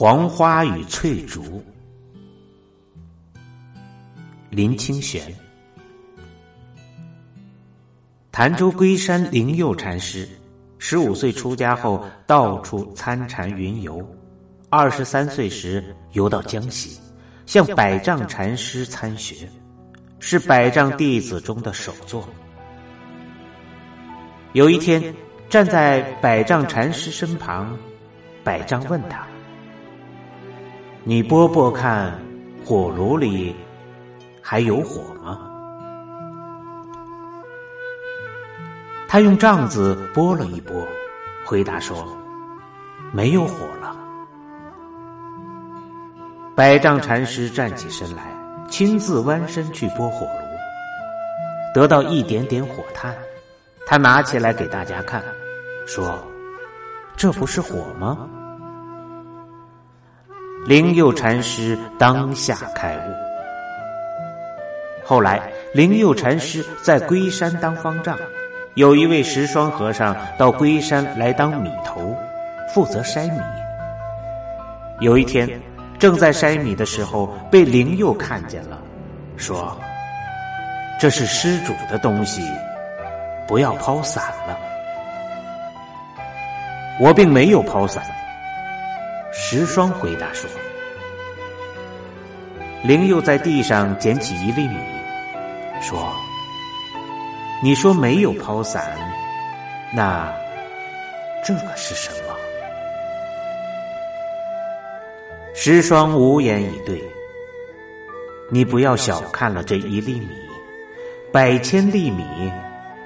黄花与翠竹，林清玄。潭州龟山灵佑禅师，十五岁出家后到处参禅云游，二十三岁时游到江西，向百丈禅师参学，是百丈弟子中的首座。有一天，站在百丈禅师身旁，百丈问他。你拨拨看，火炉里还有火吗？他用杖子拨了一拨，回答说：“没有火了。”百丈禅师站起身来，亲自弯身去拨火炉，得到一点点火炭，他拿起来给大家看，说：“这不是火吗？”灵佑禅师当下开悟。后来，灵佑禅师在龟山当方丈，有一位石霜和尚到龟山来当米头，负责筛米。有一天，正在筛米的时候，被灵佑看见了，说：“这是施主的东西，不要抛散了。”我并没有抛散。石霜回答说：“灵佑在地上捡起一粒米，说：‘你说没有抛散，那这个是什么？’石霜无言以对。你不要小看了这一粒米，百千粒米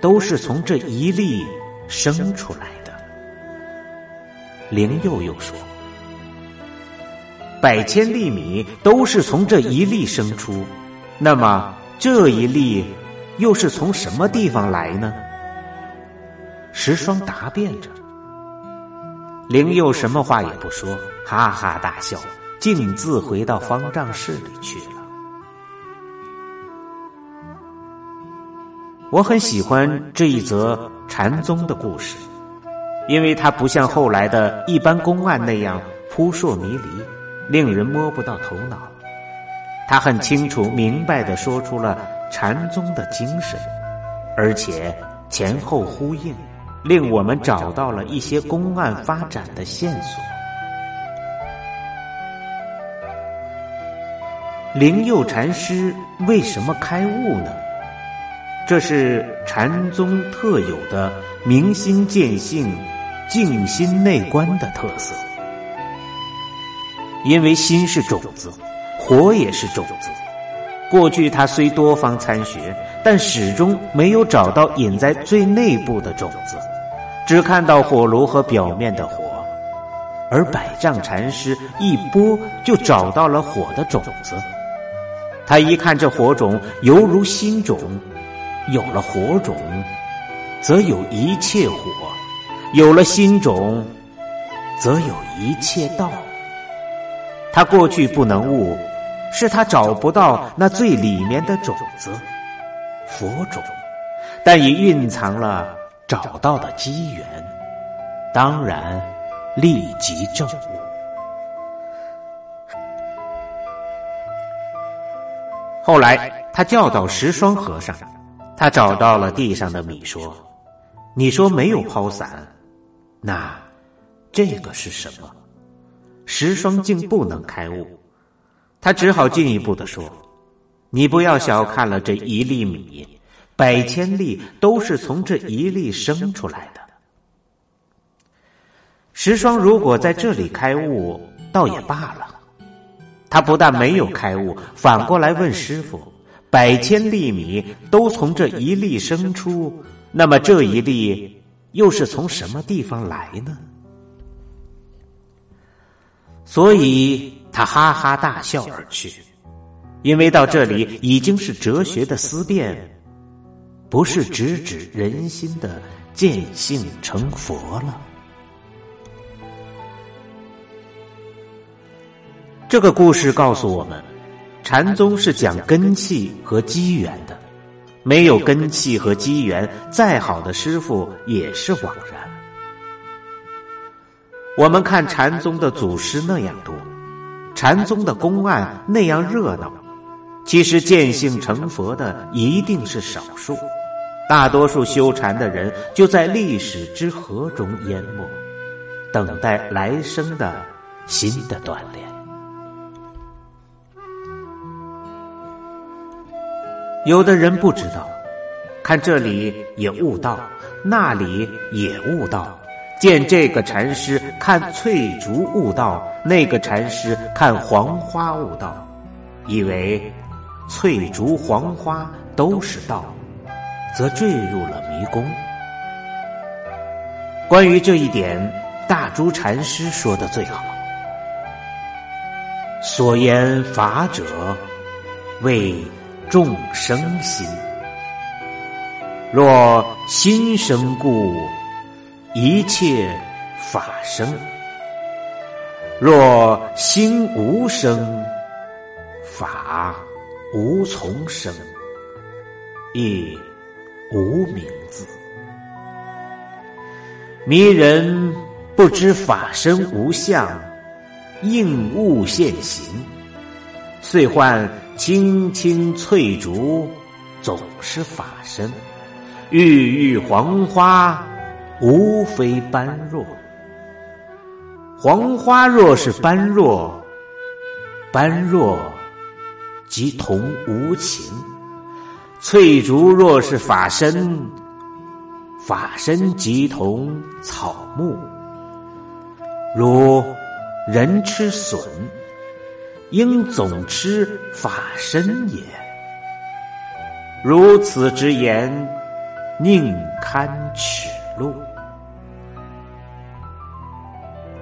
都是从这一粒生出来的。”灵佑又说。百千粒米都是从这一粒生出，那么这一粒又是从什么地方来呢？石霜答辩着，灵佑什么话也不说，哈哈大笑，径自回到方丈室里去了。我很喜欢这一则禅宗的故事，因为它不像后来的一般公案那样扑朔迷离。令人摸不到头脑。他很清楚、明白的说出了禅宗的精神，而且前后呼应，令我们找到了一些公案发展的线索。灵佑禅师为什么开悟呢？这是禅宗特有的明心见性、静心内观的特色。因为心是种子，火也是种子。过去他虽多方参学，但始终没有找到隐在最内部的种子，只看到火炉和表面的火。而百丈禅师一拨就找到了火的种子。他一看这火种犹如心种，有了火种，则有一切火；有了心种，则有一切道。他过去不能悟，是他找不到那最里面的种子——佛种，但已蕴藏了找到的机缘，当然立即证悟。后来他教导石双和尚，他找到了地上的米，说：“你说没有抛散，那这个是什么？”石霜竟不能开悟，他只好进一步的说：“你不要小看了这一粒米，百千粒都是从这一粒生出来的。”石霜如果在这里开悟，倒也罢了。他不但没有开悟，反过来问师傅：“百千粒米都从这一粒生出，那么这一粒又是从什么地方来呢？”所以他哈哈大笑而去，因为到这里已经是哲学的思辨，不是直指人心的见性成佛了。这个故事告诉我们，禅宗是讲根气和机缘的，没有根气和机缘，再好的师傅也是枉然。我们看禅宗的祖师那样多，禅宗的公案那样热闹，其实见性成佛的一定是少数，大多数修禅的人就在历史之河中淹没，等待来生的新的锻炼。有的人不知道，看这里也悟道，那里也悟道。见这个禅师看翠竹悟道，那个禅师看黄花悟道，以为翠竹黄花都是道，则坠入了迷宫。关于这一点，大珠禅师说的最好：“所言法者，为。”众生心，若心生故，一切法生；若心无生，法无从生，亦无名字。迷人不知法身无相，应物现形，遂幻。青青翠竹总是法身，郁郁黄花无非般若。黄花若是般若，般若即同无情；翠竹若是法身，法身即同草木。如人吃笋。应总吃法身也。如此之言，宁堪耻辱。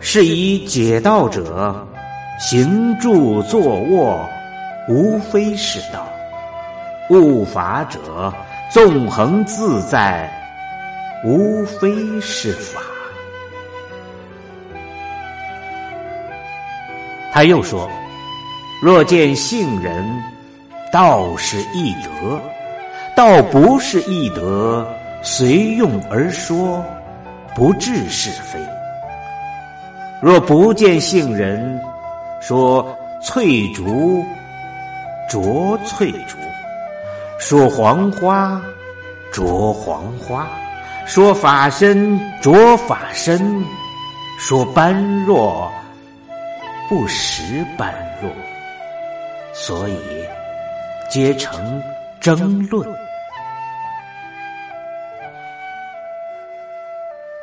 是以解道者，行住坐卧，无非是道；悟法者，纵横自在，无非是法。他又说。若见性人，道是易德；道不是易德，随用而说，不治是非。若不见性人，说翠竹着翠竹，说黄花着黄花，说法身着法身，说般若不识般若。所以，皆成争论。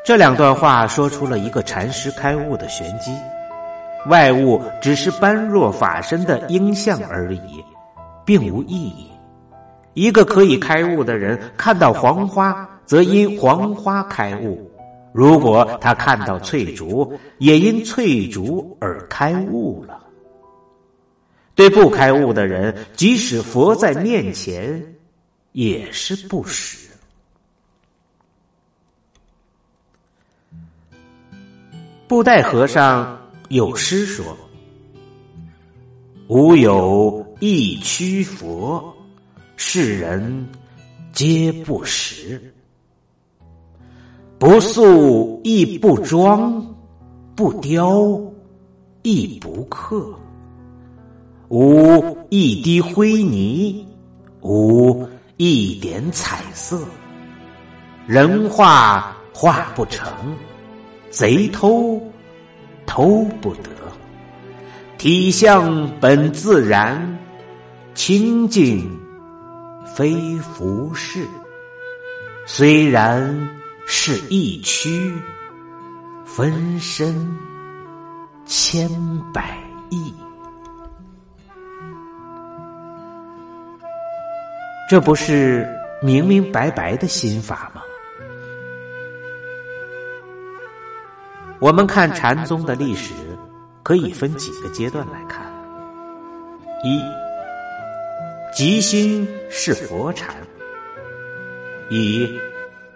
这两段话说出了一个禅师开悟的玄机：外物只是般若法身的应相而已，并无意义。一个可以开悟的人，看到黄花，则因黄花开悟；如果他看到翠竹，也因翠竹而开悟了。对不开悟的人，即使佛在面前，也是不识。布袋和尚有诗说：“吾有一屈佛，世人皆不识。不塑亦不装，不雕亦不刻。”无一滴灰泥，无一点彩色，人画画不成，贼偷偷不得。体相本自然，清净非浮世。虽然是一躯，分身千百亿。这不是明明白白的心法吗？我们看禅宗的历史，可以分几个阶段来看：一，即心是佛禅，以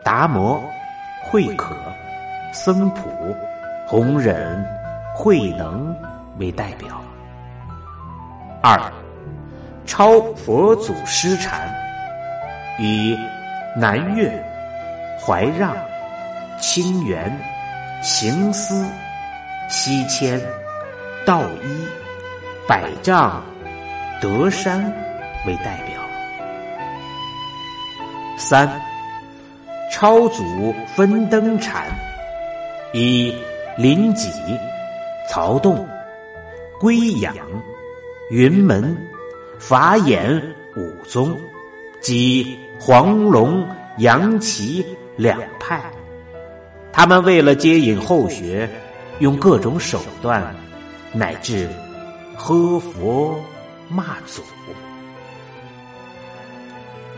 达摩、慧可、僧普、弘忍、慧能为代表；二。超佛祖师禅，以南岳、怀让、清源、行思、西迁、道一、百丈、德山为代表。三、超祖分登禅，以临济、曹洞、归养、云门、法眼五宗及黄龙、杨岐两派。他们为了接引后学。用各种手段，乃至喝佛骂祖。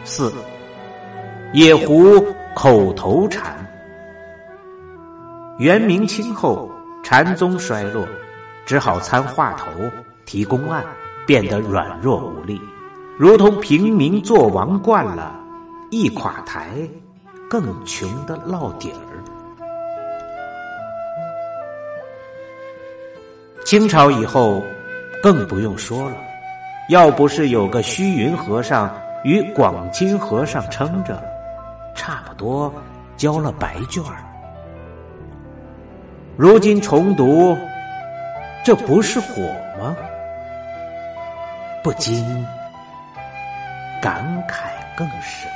四野狐口头禅。元明清后，禅宗衰落，只好参话头，提公案，变得软弱无力，如同平民做王惯了，一垮台，更穷的落底儿。清朝以后，更不用说了。要不是有个虚云和尚与广清和尚撑着，差不多交了白卷儿。如今重读，这不是火吗？不禁感慨更深。